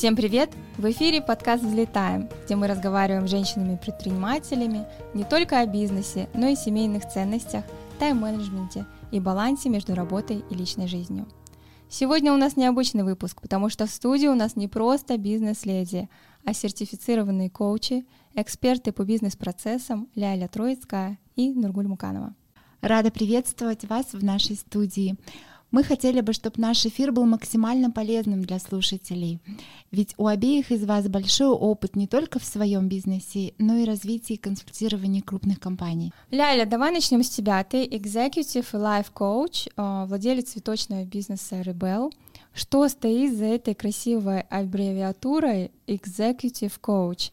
Всем привет! В эфире подкаст «Взлетаем», где мы разговариваем с женщинами-предпринимателями не только о бизнесе, но и семейных ценностях, тайм-менеджменте и балансе между работой и личной жизнью. Сегодня у нас необычный выпуск, потому что в студии у нас не просто бизнес-леди, а сертифицированные коучи, эксперты по бизнес-процессам Ляля Троицкая и Нургуль Муканова. Рада приветствовать вас в нашей студии. Мы хотели бы, чтобы наш эфир был максимально полезным для слушателей, ведь у обеих из вас большой опыт не только в своем бизнесе, но и развитии и консультировании крупных компаний. Ляля, давай начнем с тебя. Ты executive и life coach, а, владелец цветочного бизнеса Rebel. Что стоит за этой красивой аббревиатурой executive coach?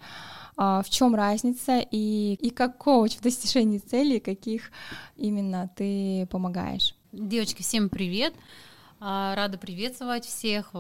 А, в чем разница и, и как коуч в достижении целей, каких именно ты помогаешь? Девочки, всем привет! А, рада приветствовать всех.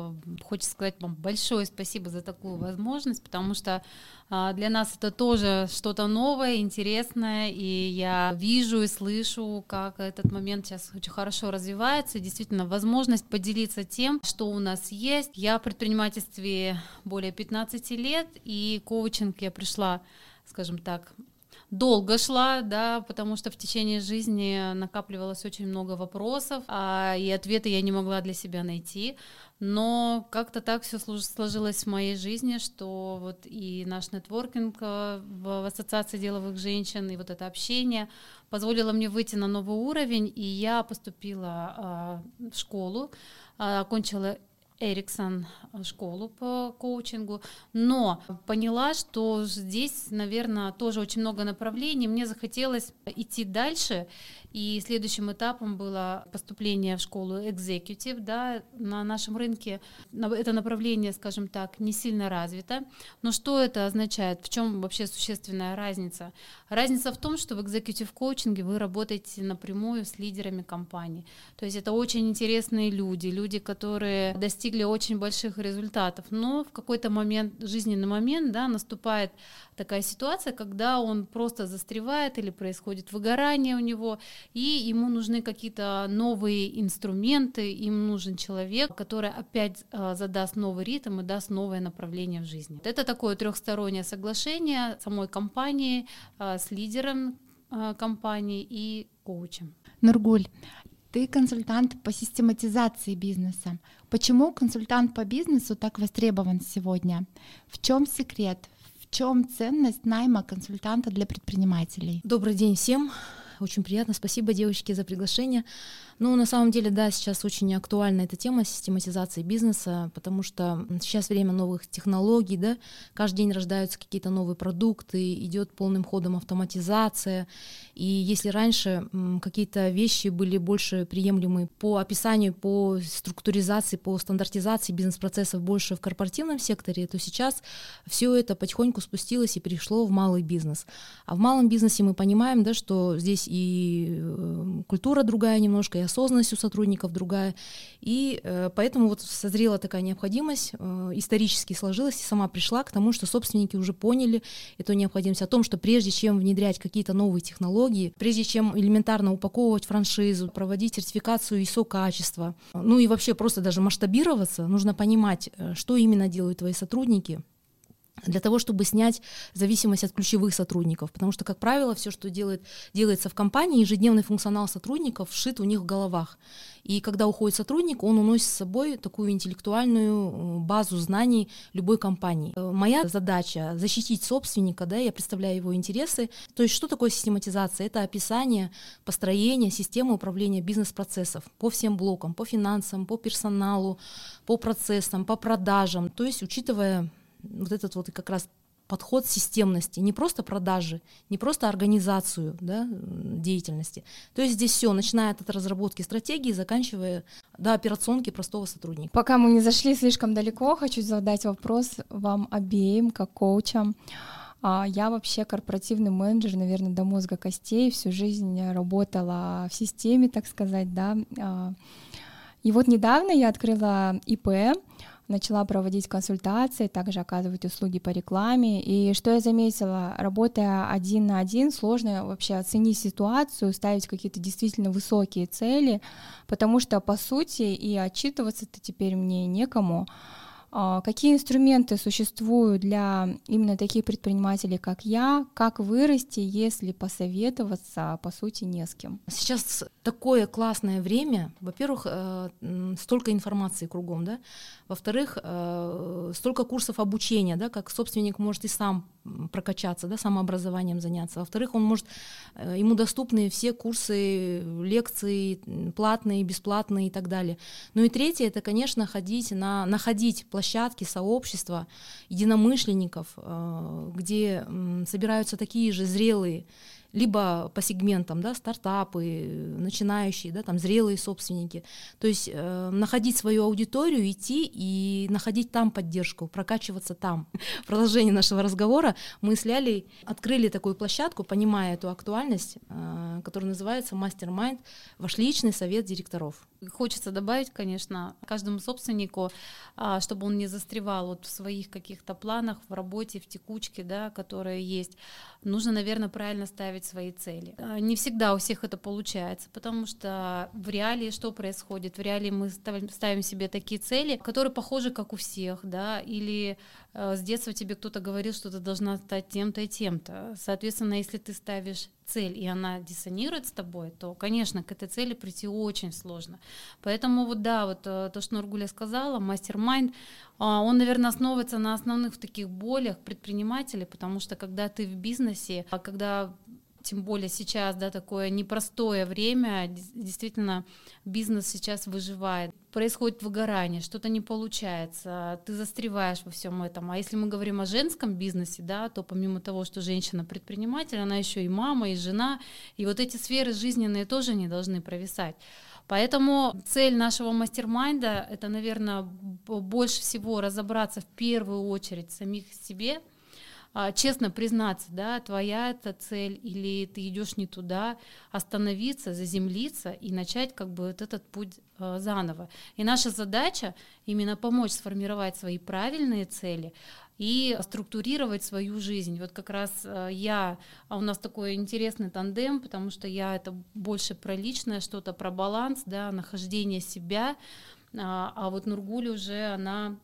Хочется сказать вам большое спасибо за такую возможность, потому что а, для нас это тоже что-то новое, интересное, и я вижу и слышу, как этот момент сейчас очень хорошо развивается. действительно, возможность поделиться тем, что у нас есть. Я в предпринимательстве более 15 лет, и коучинг я пришла скажем так, долго шла, да, потому что в течение жизни накапливалось очень много вопросов, а, и ответы я не могла для себя найти. Но как-то так все сложилось в моей жизни, что вот и наш нетворкинг э, в Ассоциации деловых женщин, и вот это общение позволило мне выйти на новый уровень, и я поступила э, в школу, э, окончила Эриксон э, школу по коучингу, но поняла, что здесь, наверное, тоже очень много направлений. Мне захотелось идти дальше и следующим этапом было поступление в школу executive, да, на нашем рынке это направление, скажем так, не сильно развито. Но что это означает? В чем вообще существенная разница? Разница в том, что в executive коучинге вы работаете напрямую с лидерами компании. То есть это очень интересные люди, люди, которые достигли очень больших результатов, но в какой-то момент, жизненный момент, да, наступает такая ситуация, когда он просто застревает или происходит выгорание у него, и ему нужны какие-то новые инструменты, им нужен человек, который опять э, задаст новый ритм и даст новое направление в жизни. Это такое трехстороннее соглашение самой компании э, с лидером э, компании и коучем. Нургуль, ты консультант по систематизации бизнеса. Почему консультант по бизнесу так востребован сегодня? В чем секрет? Чем ценность найма консультанта для предпринимателей? Добрый день всем. Очень приятно. Спасибо, девочки, за приглашение. Ну, на самом деле, да, сейчас очень актуальна эта тема систематизации бизнеса, потому что сейчас время новых технологий, да, каждый день рождаются какие-то новые продукты, идет полным ходом автоматизация, и если раньше какие-то вещи были больше приемлемы по описанию, по структуризации, по стандартизации бизнес-процессов больше в корпоративном секторе, то сейчас все это потихоньку спустилось и перешло в малый бизнес. А в малом бизнесе мы понимаем, да, что здесь и э, культура другая немножко, и осознанность у сотрудников другая. И э, поэтому вот созрела такая необходимость, э, исторически сложилась и сама пришла к тому, что собственники уже поняли эту необходимость о том, что прежде чем внедрять какие-то новые технологии, прежде чем элементарно упаковывать франшизу, проводить сертификацию ISO качества, ну и вообще просто даже масштабироваться, нужно понимать, э, что именно делают твои сотрудники, для того, чтобы снять зависимость от ключевых сотрудников. Потому что, как правило, все, что делает, делается в компании, ежедневный функционал сотрудников вшит у них в головах. И когда уходит сотрудник, он уносит с собой такую интеллектуальную э, базу знаний любой компании. Э, моя задача защитить собственника, да, я представляю его интересы. То есть что такое систематизация? Это описание построения системы управления бизнес-процессов по всем блокам, по финансам, по персоналу, по процессам, по продажам. То есть учитывая вот этот вот как раз подход системности, не просто продажи, не просто организацию да, деятельности. То есть здесь все, начиная от разработки стратегии, заканчивая до операционки простого сотрудника. Пока мы не зашли слишком далеко, хочу задать вопрос вам обеим, как коучам. А, я вообще корпоративный менеджер, наверное, до мозга костей, всю жизнь работала в системе, так сказать, да. А, и вот недавно я открыла ИП, начала проводить консультации, также оказывать услуги по рекламе. И что я заметила, работая один на один, сложно вообще оценить ситуацию, ставить какие-то действительно высокие цели, потому что, по сути, и отчитываться-то теперь мне некому. А, какие инструменты существуют для именно таких предпринимателей, как я? Как вырасти, если посоветоваться, по сути, не с кем? Сейчас такое классное время. Во-первых, э, столько информации кругом, да. Во-вторых, э, столько курсов обучения, да, как собственник может и сам прокачаться, да, самообразованием заняться. Во-вторых, он может, э, ему доступны все курсы, лекции, платные, бесплатные и так далее. Ну и третье, это, конечно, ходить на, находить площадки, сообщества единомышленников, э, где собираются такие же зрелые либо по сегментам, да, стартапы, начинающие, да, там зрелые собственники. То есть э, находить свою аудиторию, идти и находить там поддержку, прокачиваться там. В продолжении нашего разговора мы с Лялей открыли такую площадку, понимая эту актуальность, э, которая называется Mastermind, ваш личный совет директоров. Хочется добавить, конечно, каждому собственнику, а, чтобы он не застревал вот в своих каких-то планах, в работе, в текучке, да, которые есть. Нужно, наверное, правильно ставить свои цели. А, не всегда у всех это получается, потому что в реалии что происходит? В реалии мы ставим себе такие цели, которые похожи, как у всех, да, или Э, с детства тебе кто-то говорил, что ты должна стать тем-то и тем-то. Соответственно, если ты ставишь цель, и она диссонирует с тобой, то, конечно, к этой цели прийти очень сложно. Поэтому вот да, вот э, то, что Нургуля сказала, мастер-майнд, а, он, наверное, основывается на основных таких болях предпринимателей, потому что когда ты в бизнесе, а когда тем более сейчас, да, такое непростое время, действительно, бизнес сейчас выживает. Происходит выгорание, что-то не получается, ты застреваешь во всем этом. А если мы говорим о женском бизнесе, да, то помимо того, что женщина предприниматель, она еще и мама, и жена, и вот эти сферы жизненные тоже не должны провисать. Поэтому цель нашего мастер-майнда — это, наверное, больше всего разобраться в первую очередь самих себе — а, честно признаться, да, твоя это цель или ты идешь не туда, остановиться, заземлиться и начать как бы вот этот путь э, заново. И наша задача именно помочь сформировать свои правильные цели и структурировать свою жизнь. Вот как раз э, я, а у нас такой интересный тандем, потому что я это больше про личное, что-то про баланс, да, нахождение себя, а, а вот Нургуль уже, она,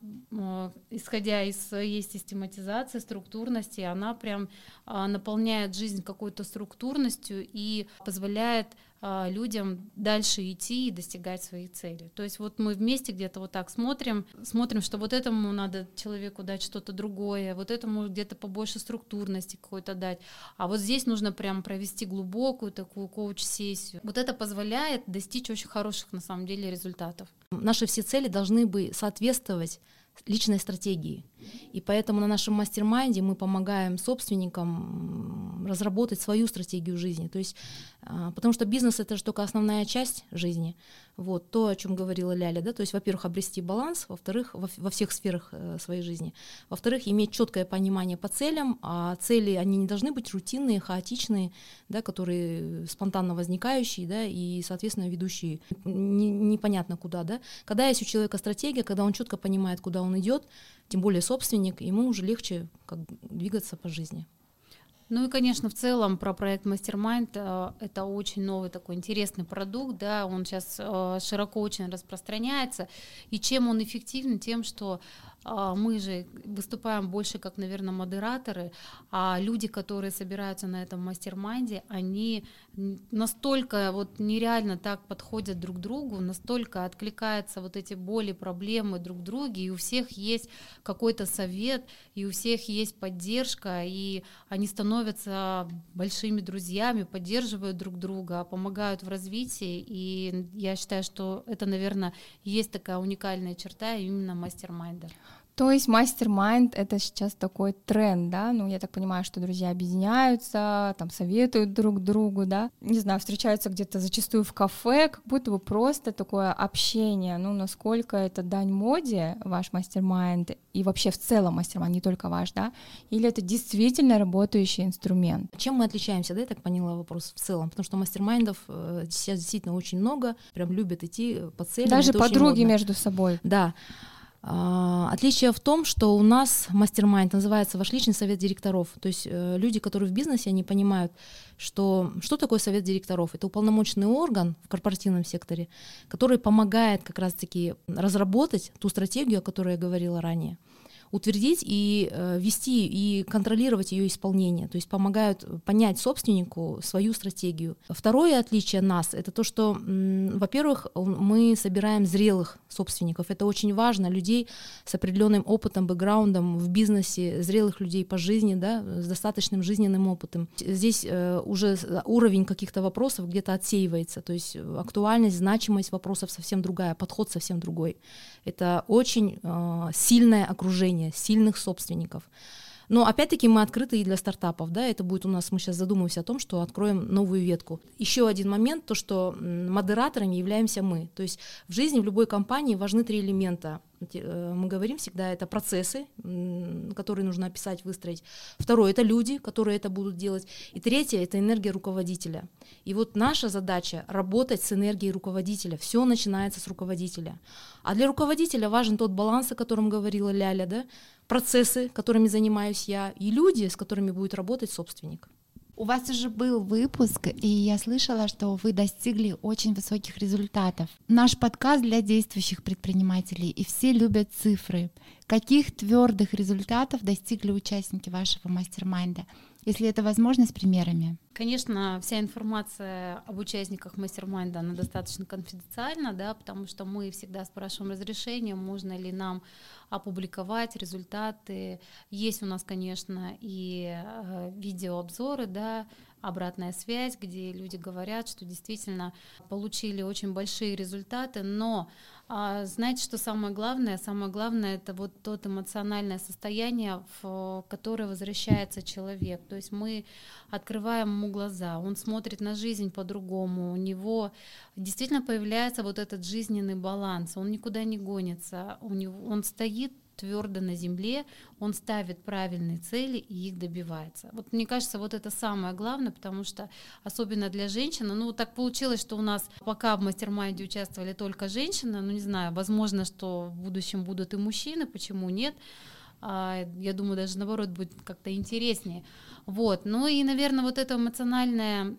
исходя из своей систематизации, структурности, она прям а, наполняет жизнь какой-то структурностью и позволяет людям дальше идти и достигать своих целей. То есть вот мы вместе где-то вот так смотрим, смотрим, что вот этому надо человеку дать что-то другое, вот этому где-то побольше структурности какой-то дать, а вот здесь нужно прям провести глубокую такую коуч-сессию. Вот это позволяет достичь очень хороших на самом деле результатов. Наши все цели должны бы соответствовать личной стратегии. И поэтому на нашем mastermind е мы помогаем собственникам разработать свою стратегию жизни. То есть, а, потому что бизнес это же только основная часть жизни. Вот то, о чем говорила Ляля, да, то есть, во-первых, обрести баланс, во-вторых, во, всех сферах э, своей жизни, во-вторых, иметь четкое понимание по целям, а цели они не должны быть рутинные, хаотичные, да, которые спонтанно возникающие, да, и, соответственно, ведущие не, непонятно куда, да. Когда есть у человека стратегия, когда он четко понимает, куда он идет, тем более собственник, ему уже легче как, двигаться по жизни. Ну и, конечно, в целом про проект Mastermind э, это очень новый такой интересный продукт, да, он сейчас э, широко очень распространяется, и чем он эффективен, тем, что мы же выступаем больше как, наверное, модераторы, а люди, которые собираются на этом mastermind е, они настолько вот нереально так подходят друг к другу, настолько откликаются вот эти боли, проблемы друг к другу, и у всех есть какой-то совет, и у всех есть поддержка, и они становятся большими друзьями, поддерживают друг друга, помогают в развитии, и я считаю, что это, наверное, есть такая уникальная черта именно mastermind а. То есть mastermind — это сейчас такой тренд, да? Ну, я так понимаю, что друзья объединяются, там, советуют друг другу, да? Не знаю, встречаются где-то зачастую в кафе, как будто бы просто такое общение. Ну, насколько это дань моде, ваш mastermind, и вообще в целом mastermind, не только ваш, да? Или это действительно работающий инструмент? Чем мы отличаемся, да, я так поняла вопрос в целом? Потому что mastermind ов э, сейчас действительно очень много, прям любят идти по целям. Даже подруги между собой. Да. А, отличие в том, что у нас мастер-майнд называется ваш личный совет директоров. То есть э, люди, которые в бизнесе, они понимают, что что такое совет директоров. Это уполномоченный орган в корпоративном секторе, который помогает как раз-таки разработать ту стратегию, о которой я говорила ранее утвердить и э, вести и контролировать ее исполнение, то есть помогают понять собственнику свою стратегию. Второе отличие нас это то, что, во-первых, мы собираем зрелых собственников. Это очень важно, людей с определенным опытом, бэкграундом в бизнесе, зрелых людей по жизни, да, с достаточным жизненным опытом. Здесь э, уже уровень каких-то вопросов где-то отсеивается, то есть актуальность, значимость вопросов совсем другая, подход совсем другой. Это очень э, сильное окружение, сильных собственников. Но опять-таки мы открыты и для стартапов, да, это будет у нас, мы сейчас задумываемся о том, что откроем новую ветку. Еще один момент, то, что модераторами являемся мы. То есть в жизни, в любой компании важны три элемента. Э, мы говорим всегда, это процессы, которые нужно описать, выстроить. Второе, это люди, которые это будут делать. И третье, это энергия руководителя. И вот наша задача работать с энергией руководителя. Все начинается с руководителя. А для руководителя важен тот баланс, о котором говорила Ляля, да? процессы, которыми занимаюсь я, и люди, с которыми будет работать собственник. У вас уже был выпуск, и я слышала, что вы достигли очень высоких результатов. Наш подкаст для действующих предпринимателей, и все любят цифры. Каких твердых результатов достигли участники вашего мастер-майнда? Если это возможно, с примерами. Конечно, вся информация об участниках мастер-майнда, она достаточно конфиденциальна, да, потому что мы всегда спрашиваем разрешение, можно ли нам опубликовать результаты. Есть у нас, конечно, и э, видеообзоры, да, обратная связь, где люди говорят, что действительно получили очень большие результаты, но а, знаете, что самое главное? Самое главное это вот тот эмоциональное состояние, в которое возвращается человек. То есть мы открываем ему глаза, он смотрит на жизнь по-другому, у него действительно появляется вот этот жизненный баланс, он никуда не гонится, у него, он стоит твердо на земле, он ставит правильные цели и их добивается. Вот мне кажется, вот это самое главное, потому что особенно для женщины, ну так получилось, что у нас пока в mastermind е участвовали только женщины, ну не знаю, возможно, что в будущем будут и мужчины, почему нет? А, я думаю, даже наоборот будет как-то интереснее. Вот. Ну и, наверное, вот это эмоциональное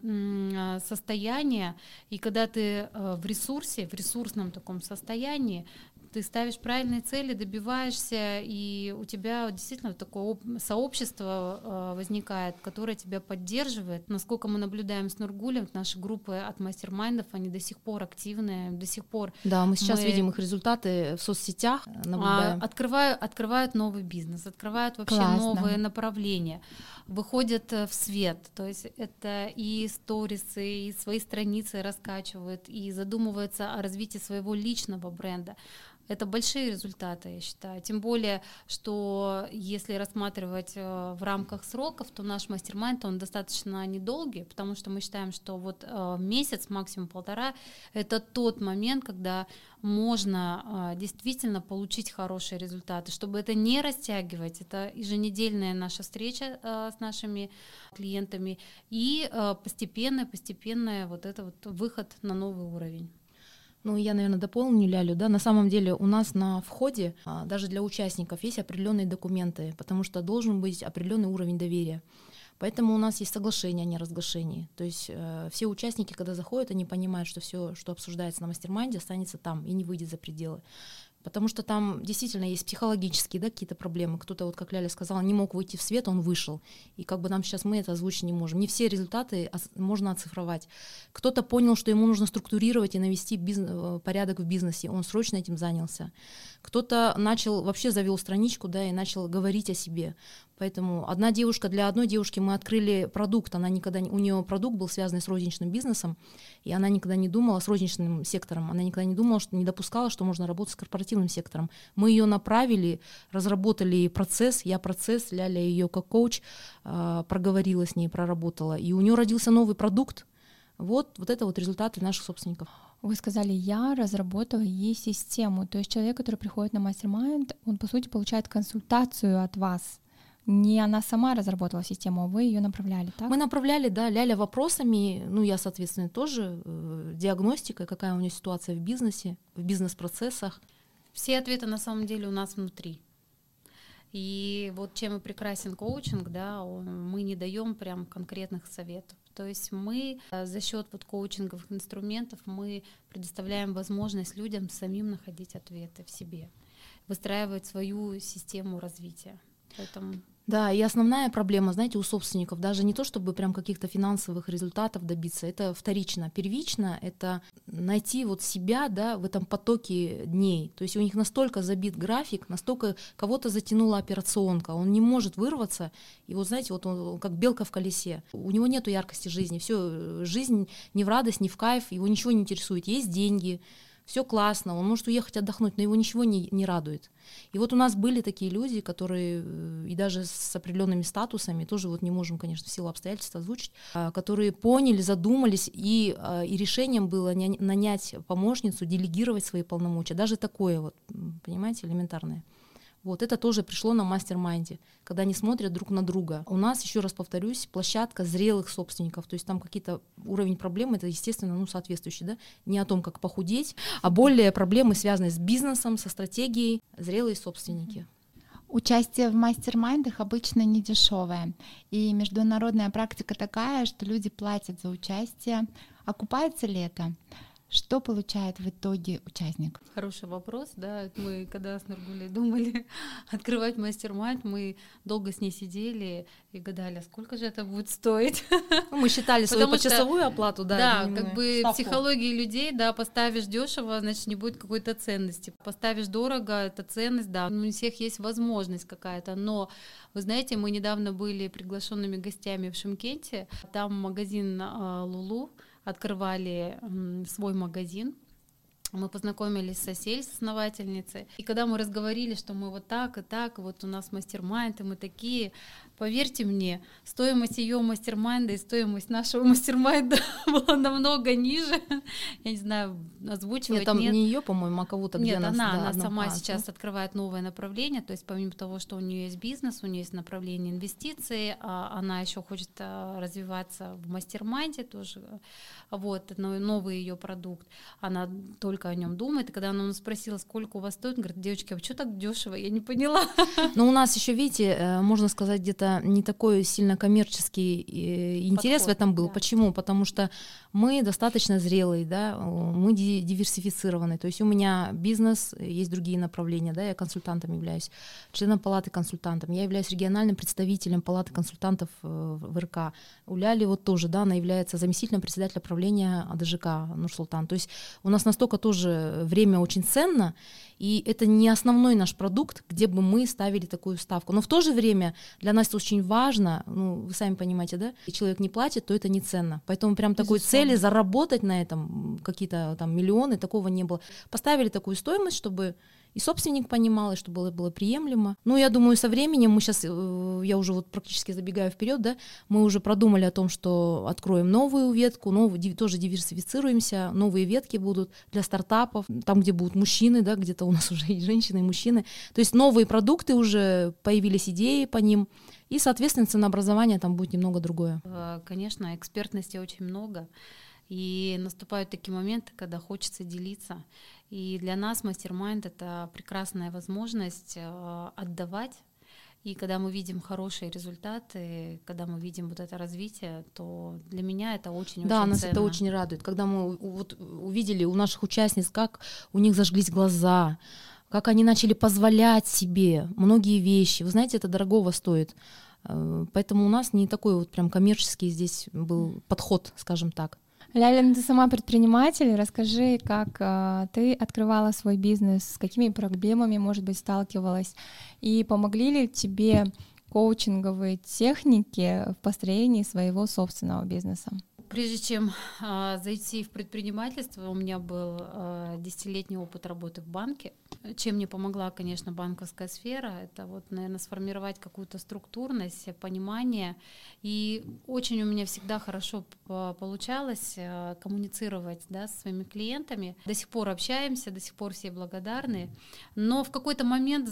а, состояние, и когда ты э, в ресурсе, в ресурсном таком состоянии, ты ставишь правильные цели, добиваешься, и у тебя действительно такое сообщество э, возникает, которое тебя поддерживает. Насколько мы наблюдаем с Нургулем, наши группы от мастер-майндов, они до сих пор активные, до сих пор. Да, мы сейчас мы... видим их результаты в соцсетях, а, наблюдаем. А, открывают, открывают новый бизнес, открывают вообще Классно. новые направления выходят э, в свет. То есть это и сторисы, и свои страницы раскачивают, и задумываются о развитии своего личного бренда. Это большие результаты, я считаю. Тем более, что если рассматривать э, в рамках сроков, то наш мастер-майнд, он достаточно недолгий, потому что мы считаем, что вот э, месяц, максимум полтора, это тот момент, когда можно э, действительно получить хорошие результаты. Чтобы это не растягивать, это еженедельная наша встреча с нашими клиентами и постепенный, постепенный вот это вот выход на новый уровень. Ну, я, наверное, дополню Лялю, да, на самом деле у нас на входе, а, даже для участников, есть определенные документы, потому что должен быть определенный уровень доверия. Поэтому у нас есть соглашение о неразглашении. То есть э, все участники, когда заходят, они понимают, что все, что обсуждается на mastermind е, останется там и не выйдет за пределы. Потому что там действительно есть психологические да, какие-то проблемы. Кто-то, вот как Ляля сказала, не мог выйти в свет, он вышел. И как бы нам сейчас мы это озвучить не можем. Не все результаты можно оцифровать. Кто-то понял, что ему нужно структурировать и навести бизнес, э, порядок в бизнесе. Он срочно этим занялся. Кто-то начал, вообще завел страничку, да, и начал говорить о себе. Поэтому одна девушка, для одной девушки мы открыли продукт, она никогда у нее продукт был связан с розничным бизнесом, и она никогда не думала с розничным сектором, она никогда не думала, что не допускала, что можно работать с корпоративным сектором. Мы ее направили, разработали процесс, я процесс, Ляля ее как коуч э, проговорила с ней, проработала, и у нее родился новый продукт. Вот, вот это вот результаты наших собственников. Вы сказали, я разработала ей систему. То есть человек, который приходит на мастер-майнд, он, по сути, получает консультацию от вас не она сама разработала систему, а вы ее направляли, так? Мы направляли, да, Ляля вопросами, ну я, соответственно, тоже э, диагностикой, какая у нее ситуация в бизнесе, в бизнес-процессах. Все ответы на самом деле у нас внутри. И вот чем и прекрасен коучинг, да, мы не даем прям конкретных советов. То есть мы э, за счет вот коучинговых инструментов мы предоставляем возможность людям самим находить ответы в себе, выстраивать свою систему развития. Поэтому да, и основная проблема, знаете, у собственников даже не то, чтобы прям каких-то финансовых результатов добиться, это вторично. Первично — это найти вот себя, да, в этом потоке дней. То есть у них настолько забит график, настолько кого-то затянула операционка, он не может вырваться, и вот знаете, вот он как белка в колесе. У него нету яркости жизни, все, жизнь не в радость, не в кайф, его ничего не интересует. Есть деньги, все классно, он может уехать отдохнуть, но его ничего не, не радует. И вот у нас были такие люди, которые, э, и даже с определенными статусами, тоже вот не можем, конечно, в силу обстоятельств озвучить, а, которые поняли, задумались, и, а, и решением было нанять помощницу, делегировать свои полномочия, даже такое вот, понимаете, элементарное. Вот это тоже пришло на mastermind е, когда они смотрят друг на друга. У нас, еще раз повторюсь, площадка зрелых собственников, то есть там какие-то уровень проблем, это, естественно, ну, соответствующий, да, не о том, как похудеть, а более проблемы, связанные с бизнесом, со стратегией, зрелые собственники. Участие в мастер-майндах обычно не дешевое. И международная практика такая, что люди платят за участие. Окупается ли это? Что получает в итоге участник? Хороший вопрос, да. Мы когда с Нургулей думали открывать мастер-майнд, мы долго с ней сидели и гадали, а сколько же это будет стоить. Ну, мы считали свою почасовую что, оплату, да. Да, как бы ставку. психологии людей, да, поставишь дешево, значит, не будет какой-то ценности. Поставишь дорого, это ценность, да. У всех есть возможность какая-то, но вы знаете, мы недавно были приглашенными гостями в Шимкенте, там магазин Лулу, открывали свой магазин. Мы познакомились с Осель, с основательницей. И когда мы разговорили, что мы вот так и так, вот у нас мастер-майнд, и мы такие, Поверьте мне, стоимость ее mastermind а и стоимость нашего mastermind а была намного ниже. Я не знаю, озвучивать нет. Там нет. не ее, по-моему, а кого-то Нет, она, да, она сама класс, сейчас открывает новое направление, то есть помимо того, что у нее есть бизнес, у нее есть направление инвестиций, а она еще хочет а, развиваться в mastermind е тоже, вот, новый ее продукт, она только о нем думает, и когда она нас спросила, сколько у вас стоит, говорит, девочки, а что так дешево, я не поняла. Но у нас еще, видите, э, можно сказать, где-то это не такой сильно коммерческий э, интерес Подход, в этом был. Да. Почему? Потому что мы достаточно зрелые, да, мы диверсифицированы. То есть у меня бизнес, есть другие направления, да, я консультантом являюсь, членом палаты консультантом, я являюсь региональным представителем палаты консультантов э, в РК. У Ляли вот тоже, да, она является заместителем председателя правления АДЖК Нурсултан. То есть у нас настолько тоже время очень ценно, и это не основной наш продукт, где бы мы ставили такую ставку. Но в то же время для нас это очень важно, ну, вы сами понимаете, да, если человек не платит, то это не ценно. Поэтому прям такой цели заработать на этом какие-то там миллионы, такого не было. Поставили такую стоимость, чтобы и собственник понимал, и чтобы было, было приемлемо. Ну, я думаю, со временем мы сейчас, э, я уже вот практически забегаю вперед, да, мы уже продумали о том, что откроем новую ветку, новую, тоже диверсифицируемся, новые ветки будут для стартапов, там, где будут мужчины, да, где-то у нас уже и женщины, и мужчины. То есть новые продукты уже появились идеи по ним, и, соответственно, ценообразование там будет немного другое. Э, конечно, экспертности очень много. И наступают такие моменты, когда хочется делиться. И для нас мастер-майнд — это прекрасная возможность э, отдавать и когда мы видим хорошие результаты, когда мы видим вот это развитие, то для меня это очень-очень Да, очень нас это очень радует. Когда мы вот увидели у наших участниц, как у них зажглись глаза, как они начали позволять себе многие вещи. Вы знаете, это дорогого стоит. Э, поэтому у нас не такой вот прям коммерческий здесь был подход, скажем так. Ляля, ты сама предприниматель. Расскажи, как э, ты открывала свой бизнес, с какими проблемами, может быть, сталкивалась, и помогли ли тебе коучинговые техники в построении своего собственного бизнеса? Прежде чем а, зайти в предпринимательство, у меня был а, десятилетний опыт работы в банке. Чем мне помогла, конечно, банковская сфера, это вот, наверное, сформировать какую-то структурность, понимание. И очень у меня всегда хорошо получалось а, коммуницировать да, с своими клиентами. До сих пор общаемся, до сих пор все благодарны. Но в какой-то момент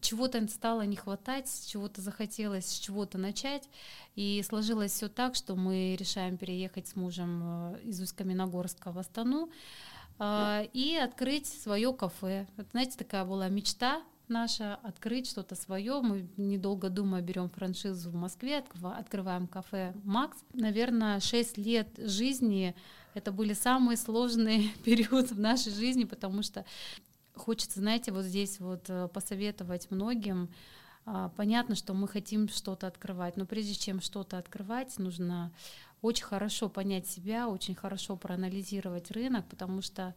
чего-то стало не хватать, чего-то захотелось, с чего-то начать. И сложилось все так, что мы решаем переехать с мужем э, из Усть-Каменогорска в Астану. а, и открыть свое кафе. Это, знаете, такая была мечта наша открыть что-то свое. Мы недолго думая берем франшизу в Москве, открываем кафе Макс. Наверное, 6 лет жизни это были самые сложные периоды в нашей жизни, потому что хочется, знаете, вот здесь вот э, посоветовать многим. А, понятно, что мы хотим что-то открывать, но прежде чем что-то открывать, нужно очень хорошо понять себя, очень хорошо проанализировать рынок, потому что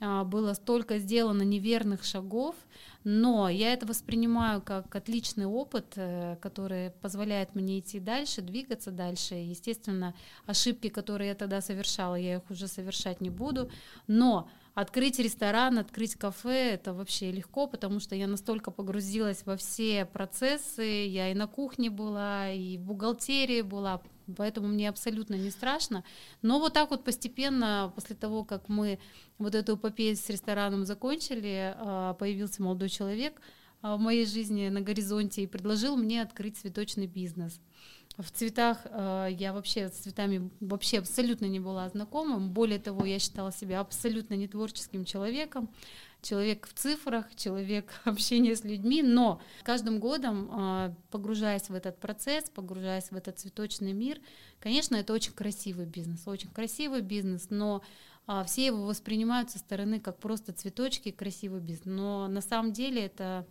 а, было столько сделано неверных шагов, но я это воспринимаю как отличный опыт, э, который позволяет мне идти дальше, двигаться дальше. Естественно, ошибки, которые я тогда совершала, я их уже совершать не буду, но Открыть ресторан, открыть кафе — это вообще легко, потому что я настолько погрузилась во все процессы, я и на кухне была, и в бухгалтерии была, поэтому мне абсолютно не страшно. Но вот так вот постепенно, после того, как мы вот эту эпопею с рестораном закончили, а, появился молодой человек а, в моей жизни на горизонте и предложил мне открыть цветочный бизнес — в цветах э, я вообще с цветами вообще абсолютно не была знакома. Более того, я считала себя абсолютно не творческим человеком. Человек в цифрах, человек общения с людьми, но каждым годом, э, погружаясь в этот процесс, погружаясь в этот цветочный мир, конечно, это очень красивый бизнес, очень красивый бизнес, но э, все его воспринимают со стороны как просто цветочки, красивый бизнес. Но на самом деле это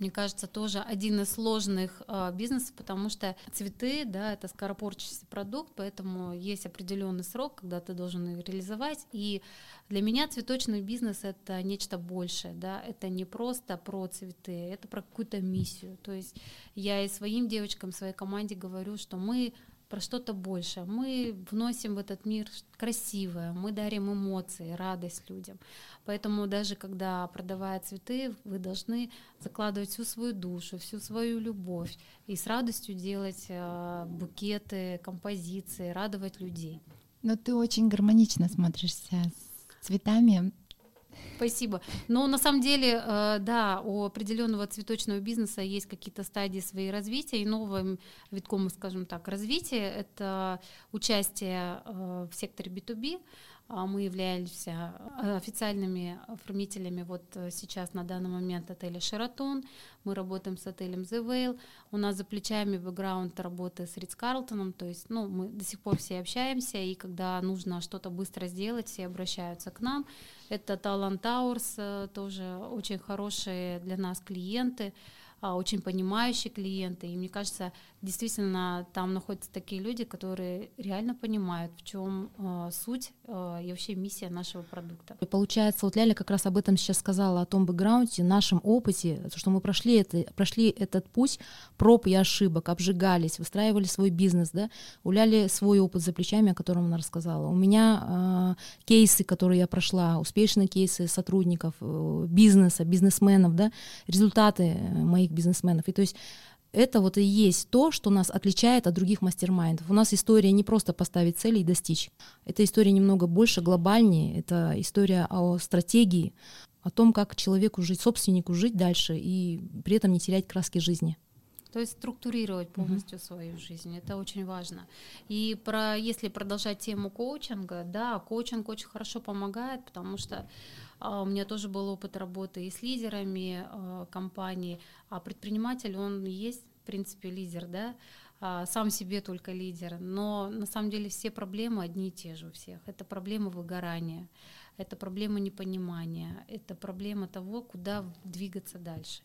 мне кажется, тоже один из сложных э, бизнесов, потому что цветы, да, это скоропорчащийся продукт, поэтому есть определенный срок, когда ты должен их реализовать. И для меня цветочный бизнес это нечто большее, да, это не просто про цветы, это про какую-то миссию. То есть я и своим девочкам, своей команде говорю, что мы про что-то большее. Мы вносим в этот мир красивое, мы дарим эмоции, радость людям. Поэтому даже когда продавая цветы, вы должны закладывать всю свою душу, всю свою любовь и с радостью делать э, букеты, композиции, радовать людей. Но ты очень гармонично смотришься с цветами. Спасибо. Но на самом деле, э, да, у определенного цветочного бизнеса есть какие-то стадии своей развития, и новым витком, скажем так, развития — это участие э, в секторе B2B, а мы являемся э, официальными оформителями вот э, сейчас на данный момент отеля «Шератон». Мы работаем с отелем «The Whale». У нас за плечами бэкграунд работы с Ридс Карлтоном, то есть ну, мы до сих пор все общаемся, и когда нужно что-то быстро сделать, все обращаются к нам. Это Талант Тауэрс, э, тоже очень хорошие для нас клиенты. А, очень понимающие клиенты. И мне кажется, действительно там находятся такие люди, которые реально понимают, в чем э, суть э, и вообще миссия нашего продукта. И получается, вот Ляля как раз об этом сейчас сказала, о том бэкграунде, нашем опыте, то, что мы прошли, это, прошли этот путь проб и ошибок, обжигались, выстраивали свой бизнес, да, у Ляли свой опыт за плечами, о котором она рассказала. У меня э, кейсы, которые я прошла, успешные кейсы сотрудников, э, бизнеса, бизнесменов, да, результаты моих бизнесменов. И то есть это вот и есть то, что нас отличает от других мастер-майндов. У нас история не просто поставить цели и достичь. Это история немного больше, глобальнее. Это история о стратегии, о том, как человеку жить, собственнику жить дальше и при этом не терять краски жизни. То есть структурировать полностью mm-hmm. свою жизнь, это очень важно. И про, если продолжать тему коучинга, да, коучинг очень хорошо помогает, потому что а, у меня тоже был опыт работы и с лидерами а, компании, а предприниматель, он есть, в принципе, лидер, да, а, сам себе только лидер, но на самом деле все проблемы одни и те же у всех. Это проблема выгорания, это проблема непонимания, это проблема того, куда двигаться дальше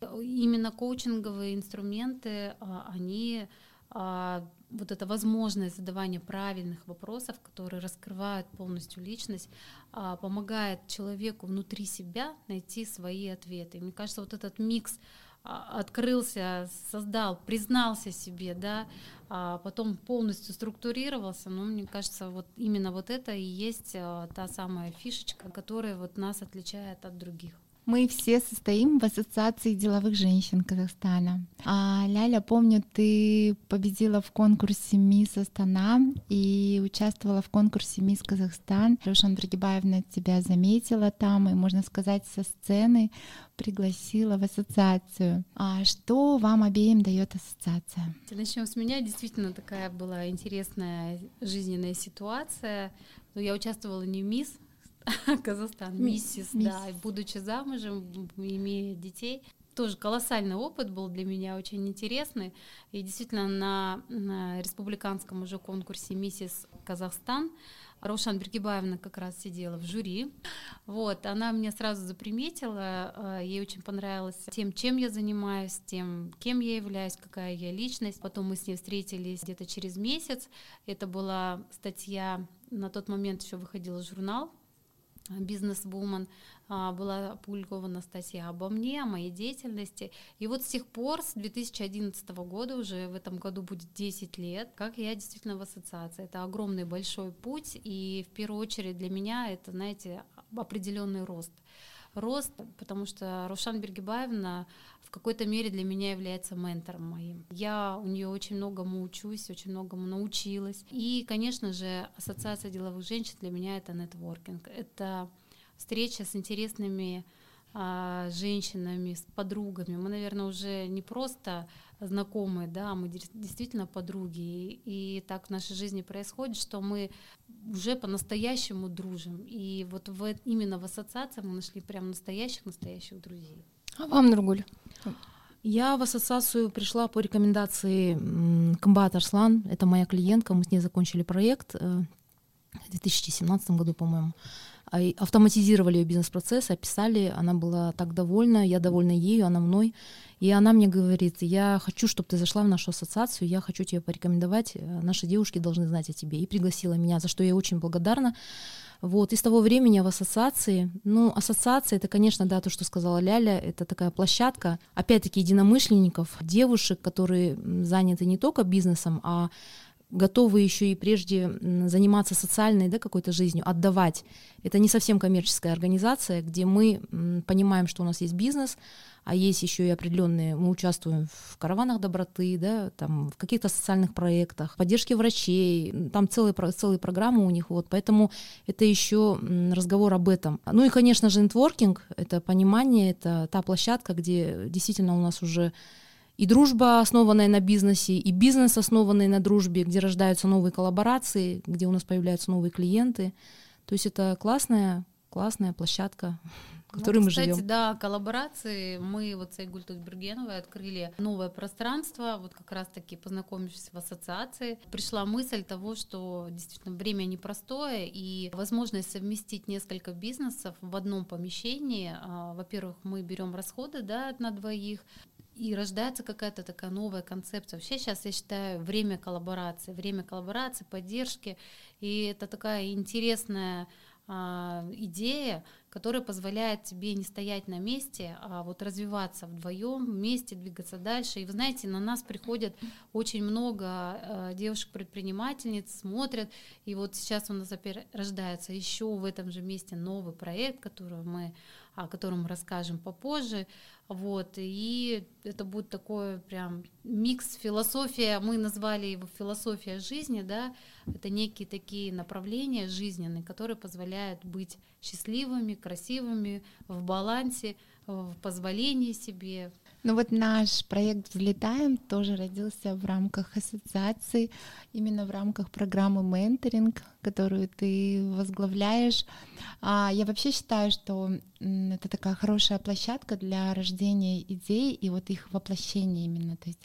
именно коучинговые инструменты, а, они а, вот эта возможность задавания правильных вопросов, которые раскрывают полностью личность, а, помогает человеку внутри себя найти свои ответы. И мне кажется, вот этот микс открылся, создал, признался себе, да, а потом полностью структурировался, но мне кажется, вот именно вот это и есть та самая фишечка, которая вот нас отличает от других. Мы все состоим в Ассоциации деловых женщин Казахстана. А, Ляля, помню, ты победила в конкурсе «Мисс Астана» и участвовала в конкурсе «Мисс Казахстан». Рушан Драгибаевна тебя заметила там и, можно сказать, со сцены пригласила в ассоциацию. А что вам обеим дает ассоциация? Начнем с меня. Действительно такая была интересная жизненная ситуация. Но я участвовала не в «Мисс», Казахстан, миссис, да, будучи замужем, имея детей, тоже колоссальный опыт был для меня, очень интересный. И действительно на, на республиканском уже конкурсе «Миссис Казахстан» Раушан Бергибаевна как раз сидела в жюри. Вот, она меня сразу заприметила, э, ей очень понравилось тем, чем я занимаюсь, тем, кем я являюсь, какая я личность. Потом мы с ней встретились где-то через месяц. Это была статья, на тот момент еще выходил журнал бизнес-вумен, а, была опубликована статья обо мне, о моей деятельности. И вот с тех пор, с 2011 года, уже в этом году будет 10 лет, как я действительно в ассоциации. Это огромный большой путь, и в первую очередь для меня это, знаете, определенный рост рост, потому что Рушан Бергибаевна какой-то мере для меня является ментором моим. Я у нее очень многому учусь, очень многому научилась. И, конечно же, Ассоциация деловых женщин для меня это нетворкинг. Это встреча с интересными а, женщинами, с подругами. Мы, наверное, уже не просто знакомые, да, мы действительно подруги. И так в нашей жизни происходит, что мы уже по-настоящему дружим. И вот в, именно в ассоциации мы нашли прям настоящих-настоящих друзей. А вам, Нургуль? Я в ассоциацию пришла по рекомендации Комбат Арслан. Это моя клиентка. Мы с ней закончили проект э, в 2017 году, по-моему. А, автоматизировали ее бизнес-процесс, описали, она была так довольна, я довольна ею, она мной. И она мне говорит, я хочу, чтобы ты зашла в нашу ассоциацию, я хочу тебе порекомендовать, э, наши девушки должны знать о тебе. И пригласила меня, за что я очень благодарна. Вот, и с того времени в ассоциации, ну, ассоциация, это, конечно, да, то, что сказала Ляля, это такая площадка, опять-таки, единомышленников, девушек, которые заняты не только бизнесом, а готовы еще и прежде заниматься социальной да, какой-то жизнью, отдавать. Это не совсем коммерческая организация, где мы понимаем, что у нас есть бизнес, а есть еще и определенные, мы участвуем в караванах доброты, да, там, в каких-то социальных проектах, поддержке врачей, там целые, целые программы у них, вот, поэтому это еще разговор об этом. Ну и, конечно же, нетворкинг, это понимание, это та площадка, где действительно у нас уже и дружба, основанная на бизнесе, и бизнес, основанный на дружбе, где рождаются новые коллаборации, где у нас появляются новые клиенты. То есть это классная, классная площадка, в которой ну, мы кстати, живем. да, коллаборации. Мы вот с Айгуль Тутбергеновой открыли новое пространство, вот как раз-таки познакомившись в ассоциации, пришла мысль того, что действительно время непростое, и возможность совместить несколько бизнесов в одном помещении. А, во-первых, мы берем расходы да, на двоих, и рождается какая-то такая новая концепция. Вообще сейчас я считаю время коллаборации, время коллаборации, поддержки, и это такая интересная а, идея, которая позволяет тебе не стоять на месте, а вот развиваться вдвоем, вместе двигаться дальше. И вы знаете, на нас приходят очень много э, девушек-предпринимательниц, смотрят, и вот сейчас у нас опять рождается еще в этом же месте новый проект, который мы о котором мы расскажем попозже. Вот, и это будет такой прям микс философия, мы назвали его философия жизни, да, это некие такие направления жизненные, которые позволяют быть счастливыми, красивыми, в балансе, в позволении себе, ну вот наш проект «Взлетаем» тоже родился в рамках ассоциации, именно в рамках программы «Менторинг», которую ты возглавляешь. А Я вообще считаю, что это такая хорошая площадка для рождения идей и вот их воплощения именно. То есть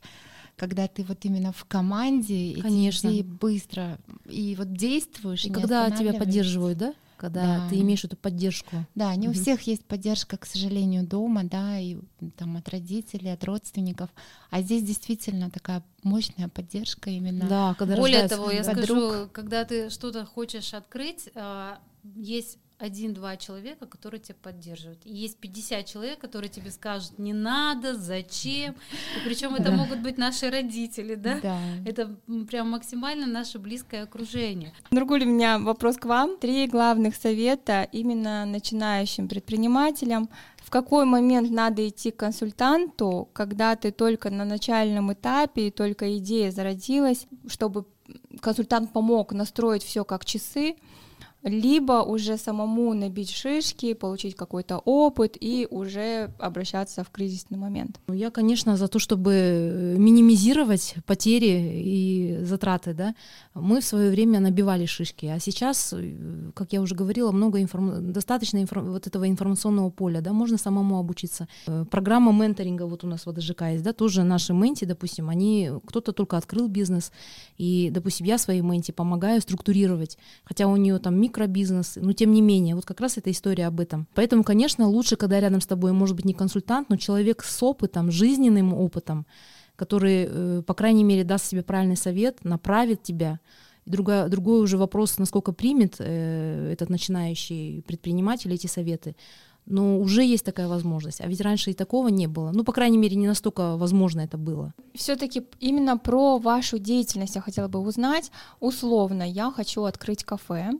когда ты вот именно в команде, Конечно. идеи быстро и вот действуешь. И, и когда тебя поддерживают, да? Когда да. ты имеешь эту поддержку. Да, не у всех есть поддержка, к сожалению, дома, да, и там от родителей, от родственников. А здесь действительно такая мощная поддержка именно. Да, когда Более того, я подруг. скажу, когда ты что-то хочешь открыть, а, есть один-два человека, которые тебя поддерживают. И есть 50 человек, которые тебе скажут, не надо, зачем. И причем это могут быть наши родители, да? да? Это прям максимально наше близкое окружение. Нургуль, у меня вопрос к вам. Три главных совета именно начинающим предпринимателям. В какой момент надо идти к консультанту, когда ты только на начальном этапе и только идея зародилась, чтобы консультант помог настроить все как часы, либо уже самому набить шишки, получить какой-то опыт и уже обращаться в кризисный момент? Ну, я, конечно, за то, чтобы э, минимизировать потери и затраты. Да? Мы в свое время набивали шишки, а сейчас, э, как я уже говорила, много информ... достаточно информ... вот этого информационного поля, да, можно самому обучиться. Э, программа менторинга вот у нас в АДЖК есть, да, тоже наши менти, допустим, они, кто-то только открыл бизнес, и, допустим, я своей менти помогаю структурировать, хотя у нее там микробизнес, но тем не менее, вот как раз эта история об этом. Поэтому, конечно, лучше, когда рядом с тобой может быть не консультант, но человек с опытом, жизненным опытом, который, э, по крайней мере, даст себе правильный совет, направит тебя. Другой, другой уже вопрос, насколько примет э, этот начинающий предприниматель эти советы. Но уже есть такая возможность. А ведь раньше и такого не было. Ну, по крайней мере, не настолько возможно это было. Все-таки именно про вашу деятельность я хотела бы узнать. Условно, я хочу открыть кафе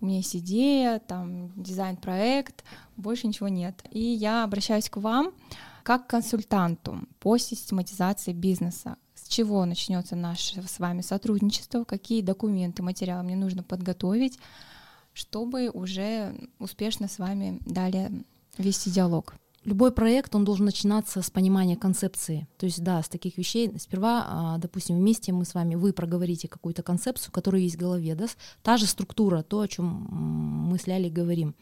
у меня есть идея, там дизайн-проект, больше ничего нет. И я обращаюсь к вам как к консультанту по систематизации бизнеса. С чего начнется наше с вами сотрудничество, какие документы, материалы мне нужно подготовить, чтобы уже успешно с вами далее вести диалог. Любой проект, он должен начинаться с понимания концепции. То есть, да, с таких вещей. Сперва, а, допустим, вместе мы с вами, вы проговорите какую-то концепцию, которая есть в голове, да, та же структура, то, о чем мы с Лялей говорим.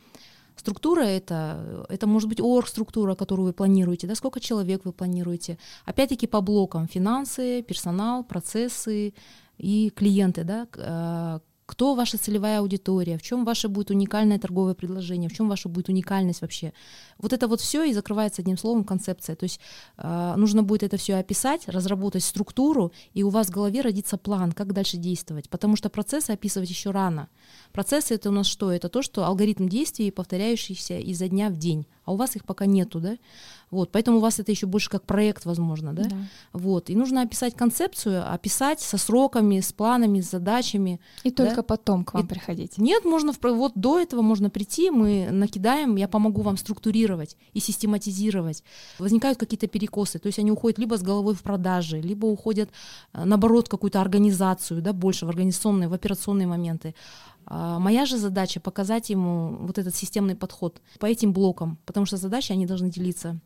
Структура это, это может быть орг-структура, которую вы планируете, да, сколько человек вы планируете. Опять-таки по блокам финансы, персонал, процессы и клиенты, да, а, кто ваша целевая аудитория, в чем ваше будет уникальное торговое предложение, в чем ваша будет уникальность вообще. Вот это вот все и закрывается одним словом концепция. То есть э, нужно будет это все описать, разработать структуру, и у вас в голове родится план, как дальше действовать. Потому что процессы описывать еще рано. Процессы это у нас что? Это то, что алгоритм действий, повторяющийся изо дня в день, а у вас их пока нету, да? Вот, поэтому у вас это еще больше как проект, возможно, да? да? Вот, и нужно описать концепцию, описать со сроками, с планами, с задачами. И да? только потом к вам и... приходить. Нет, можно вот до этого можно прийти, мы накидаем, я помогу вам структурировать и систематизировать. Возникают какие-то перекосы, то есть они уходят либо с головой в продажи, либо уходят э, наоборот в какую-то организацию, да, больше в организационные, в операционные моменты. А моя же задача показать ему вот этот системный подход по этим блокам, потому что задачи, они должны делиться.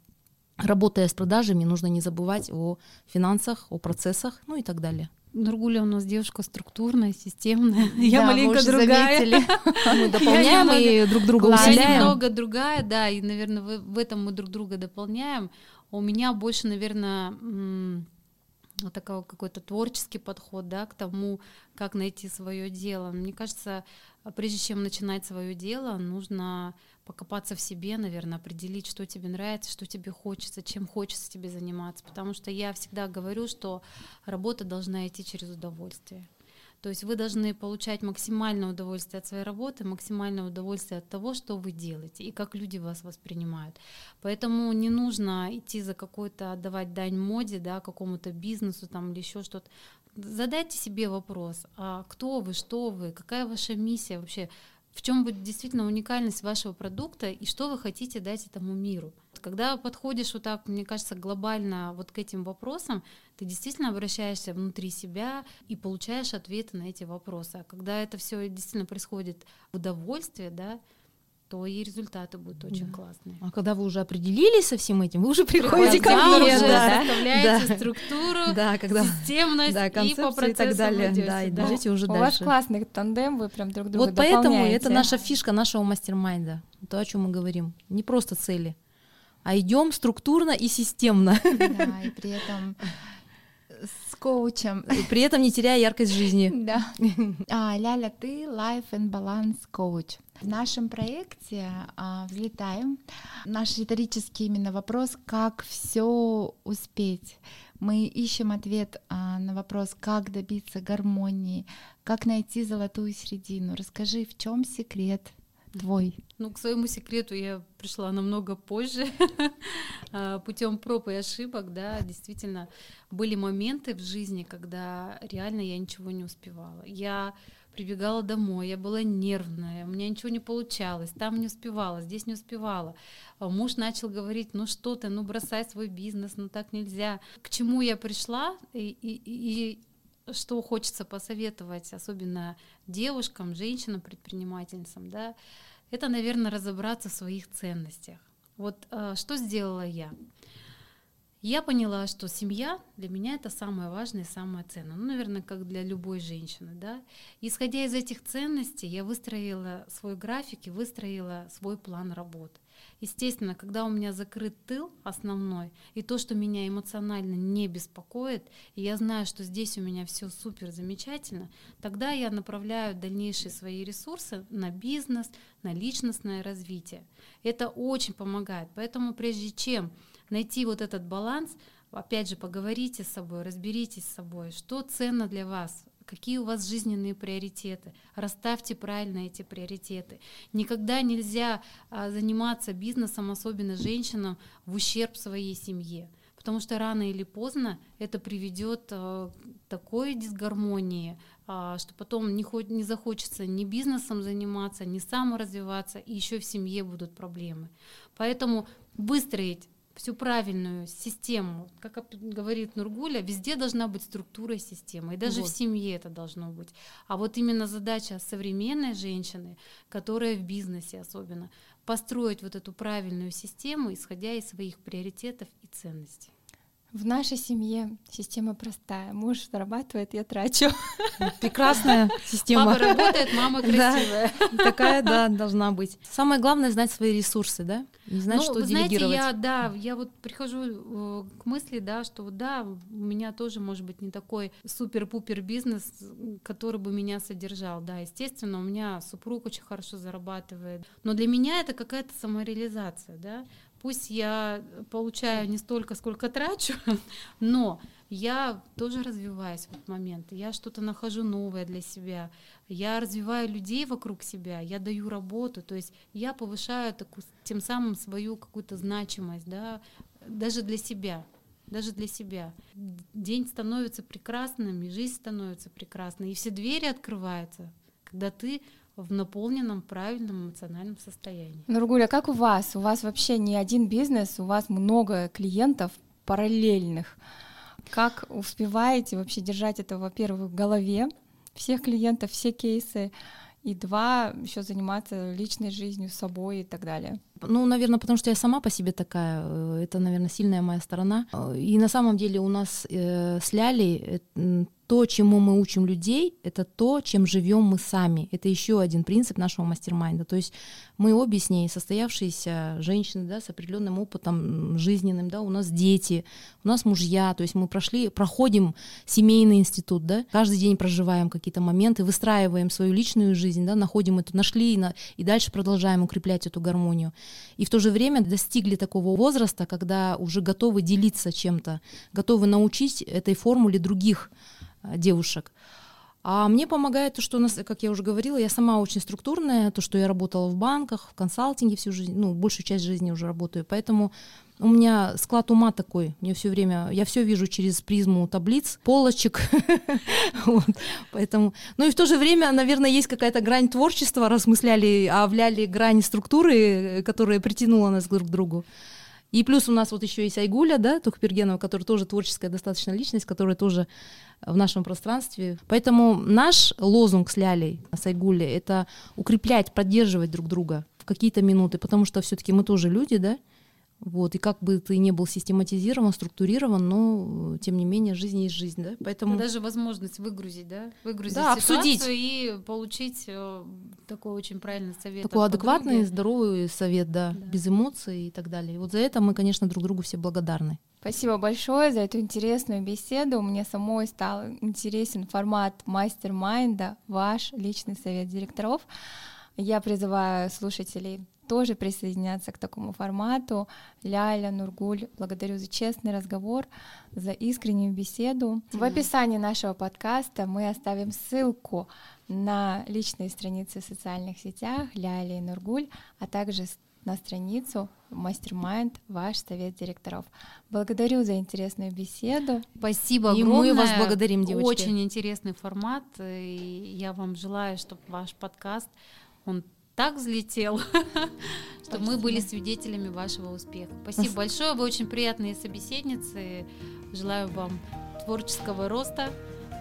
Работая с продажами, нужно не забывать о финансах, о процессах, ну и так далее. Нургуля у нас девушка структурная, системная. Я маленько другая. Мы дополняем и друг друга усиляем. Я немного другая, да, и, наверное, в этом мы друг друга дополняем. У меня больше, наверное, вот такой какой-то творческий подход, да, к тому, как найти свое дело. Мне кажется, прежде чем начинать свое дело, нужно покопаться в себе, наверное, определить, что тебе нравится, что тебе хочется, чем хочется тебе заниматься. Потому что я всегда говорю, что работа должна идти через удовольствие. То есть вы должны получать максимальное удовольствие от своей работы, максимальное удовольствие от того, что вы делаете и как люди вас воспринимают. Поэтому не нужно идти за какой-то отдавать дань моде, да, какому-то бизнесу там или еще что-то. Задайте себе вопрос, а кто вы, что вы, какая ваша миссия вообще, в чем будет действительно уникальность вашего продукта и что вы хотите дать этому миру. Когда подходишь вот так, мне кажется, глобально вот к этим вопросам, ты действительно обращаешься внутри себя и получаешь ответы на эти вопросы. А когда это все действительно происходит в удовольствие, да, то и результаты будут очень да. классные. А когда вы уже определились со всем этим, вы уже приходите ко мне, уже да, составляете да. структуру, да, когда, системность да, и по процессу и так далее, да, и идете уже У дальше. вас классный тандем, вы прям друг друга Вот поэтому это наша фишка нашего мастер-майнда, то, о чем мы говорим. Не просто цели, а идем структурно и системно. Да, и при этом с коучем. При этом не теряя яркость жизни. Да. А, Ляля, ты Life and Balance коуч. В нашем проекте а, «Взлетаем» наш риторический именно вопрос «Как все успеть?» Мы ищем ответ а, на вопрос, как добиться гармонии, как найти золотую середину. Расскажи, в чем секрет твой? Ну, к своему секрету я пришла намного позже, а, путем проб и ошибок, да, действительно, были моменты в жизни, когда реально я ничего не успевала. Я прибегала домой, я была нервная, у меня ничего не получалось, там не успевала, здесь не успевала. А муж начал говорить, ну что ты, ну бросай свой бизнес, ну так нельзя. К чему я пришла и, и, и что хочется посоветовать, особенно девушкам, женщинам, предпринимательницам, да, это, наверное, разобраться в своих ценностях. Вот э, что сделала я? Я поняла, что семья для меня это самое важное и самое ценное. Ну, наверное, как для любой женщины. Да? Исходя из этих ценностей, я выстроила свой график и выстроила свой план работы. Естественно, когда у меня закрыт тыл основной, и то, что меня эмоционально не беспокоит, и я знаю, что здесь у меня все супер замечательно, тогда я направляю дальнейшие свои ресурсы на бизнес, на личностное развитие. Это очень помогает. Поэтому прежде чем найти вот этот баланс, опять же, поговорите с собой, разберитесь с собой, что ценно для вас, какие у вас жизненные приоритеты, расставьте правильно эти приоритеты. Никогда нельзя а, заниматься бизнесом, особенно женщинам, в ущерб своей семье, потому что рано или поздно это приведет а, к такой дисгармонии, а, что потом не, хоть, не захочется ни бизнесом заниматься, ни саморазвиваться, и еще в семье будут проблемы. Поэтому выстроить всю правильную систему, как говорит Нургуля, везде должна быть структура системы, и даже вот. в семье это должно быть. А вот именно задача современной женщины, которая в бизнесе особенно, построить вот эту правильную систему, исходя из своих приоритетов и ценностей. В нашей семье система простая. Муж зарабатывает, я трачу. Прекрасная система. Папа работает, мама красивая. Да, такая, да, должна быть. Самое главное знать свои ресурсы, да? Не знать, ну, что вы делегировать. Знаете, я, да, я вот прихожу э, к мысли, да, что вот да, у меня тоже может быть не такой супер-пупер бизнес, который бы меня содержал, да, естественно, у меня супруг очень хорошо зарабатывает, но для меня это какая-то самореализация, да, Пусть я получаю не столько, сколько трачу, но я тоже развиваюсь в этот момент. Я что-то нахожу новое для себя. Я развиваю людей вокруг себя, я даю работу. То есть я повышаю такую, тем самым свою какую-то значимость, да, даже для себя даже для себя. День становится прекрасным, и жизнь становится прекрасной, и все двери открываются, когда ты в наполненном правильном эмоциональном состоянии. Нургуля, как у вас? У вас вообще не один бизнес, у вас много клиентов параллельных. Как успеваете вообще держать это, во-первых, в голове, всех клиентов, все кейсы, и два, еще заниматься личной жизнью, собой и так далее? Ну, наверное, потому что я сама по себе такая. Э, это, наверное, сильная моя сторона. И на самом деле у нас э, с Лялей э, то, чему мы учим людей, это то, чем живем мы сами. Это еще один принцип нашего мастер-майнда. То есть мы обе с ней состоявшиеся женщины, да, с определенным опытом жизненным, да, у нас дети, у нас мужья, то есть мы прошли, проходим семейный институт, да, каждый день проживаем какие-то моменты, выстраиваем свою личную жизнь, да, находим эту, нашли и, на, и дальше продолжаем укреплять эту гармонию. И в то же время достигли такого возраста, когда уже готовы делиться чем-то, готовы научить этой формуле других Э, девушек. А мне помогает то, что, у нас, как я уже говорила, я сама очень структурная, то, что я работала в банках, в консалтинге всю жизнь, ну, большую часть жизни уже работаю, поэтому у меня склад ума такой, мне все время, я все вижу через призму таблиц, полочек, поэтому, ну и в то же время, наверное, есть какая-то грань творчества, размысляли, а вляли грань структуры, которая притянула нас друг к другу. И плюс у нас вот еще есть Айгуля, да, Тухпергенова, которая тоже творческая достаточно личность, которая тоже в нашем пространстве. Поэтому наш лозунг с Лялей, с Айгулей, это укреплять, поддерживать друг друга в какие-то минуты, потому что все-таки мы тоже люди, да, вот, и как бы ты не был систематизирован, структурирован, но тем не менее жизнь есть жизнь, да? Поэтому даже возможность выгрузить, да, выгрузить да, обсудить и получить э, такой очень правильный совет. Такой адекватный, здоровый совет, да, да, без эмоций и так далее. И вот за это мы, конечно, друг другу все благодарны. Спасибо большое за эту интересную беседу. Мне самой стал интересен формат мастер-майнда, ваш личный совет директоров. Я призываю слушателей тоже присоединяться к такому формату. Ляля, Нургуль, благодарю за честный разговор, за искреннюю беседу. В описании нашего подкаста мы оставим ссылку на личные страницы в социальных сетях Ляля и Нургуль, а также на страницу Мастер-майнд, ваш совет директоров. Благодарю за интересную беседу. Спасибо и огромное. И мы вас благодарим, девочки. Очень интересный формат, и я вам желаю, чтобы ваш подкаст, он так взлетел, что мы были свидетелями вашего успеха. Спасибо большое, вы очень приятные собеседницы. Желаю вам творческого роста,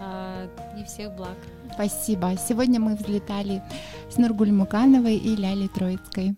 а, и всех благ. Спасибо. Сегодня мы взлетали с Нургуль Мукановой и Лялей Троицкой.